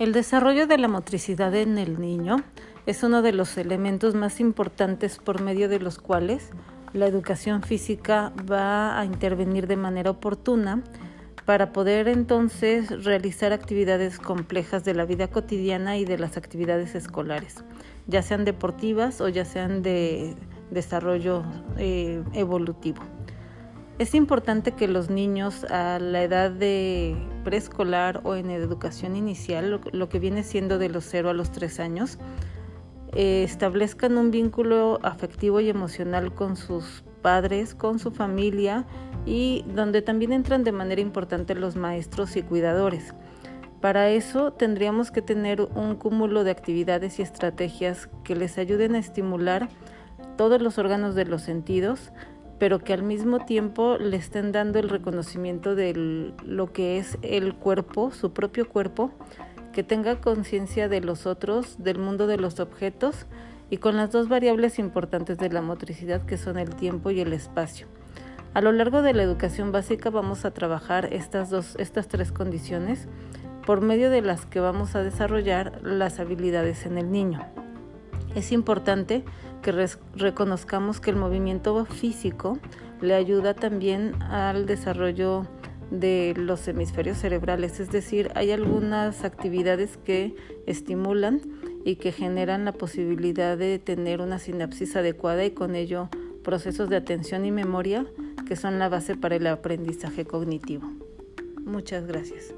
El desarrollo de la motricidad en el niño es uno de los elementos más importantes por medio de los cuales la educación física va a intervenir de manera oportuna para poder entonces realizar actividades complejas de la vida cotidiana y de las actividades escolares, ya sean deportivas o ya sean de desarrollo eh, evolutivo. Es importante que los niños a la edad de preescolar o en educación inicial, lo, que viene siendo de los 0 a los 3 años, eh, establezcan un vínculo afectivo y emocional con sus padres, con su familia y donde también entran de manera importante los maestros y cuidadores. Para eso tendríamos que tener un cúmulo de actividades y estrategias que les ayuden a estimular todos los órganos de los sentidos, pero que al mismo tiempo le estén dando el reconocimiento de lo que es el cuerpo, su propio cuerpo, que tenga conciencia de los otros, del mundo de los objetos y con las dos variables importantes de la motricidad que son el tiempo y el espacio. A lo largo de la educación básica vamos a trabajar estas dos estas tres condiciones por medio de las que vamos a desarrollar las habilidades en el niño. Es importante que reconozcamos que el movimiento físico le ayuda también al desarrollo de los hemisferios cerebrales, es decir, hay algunas actividades que estimulan y que generan la posibilidad de tener una sinapsis adecuada y con ello procesos de atención y memoria que son la base para el aprendizaje cognitivo. Muchas gracias.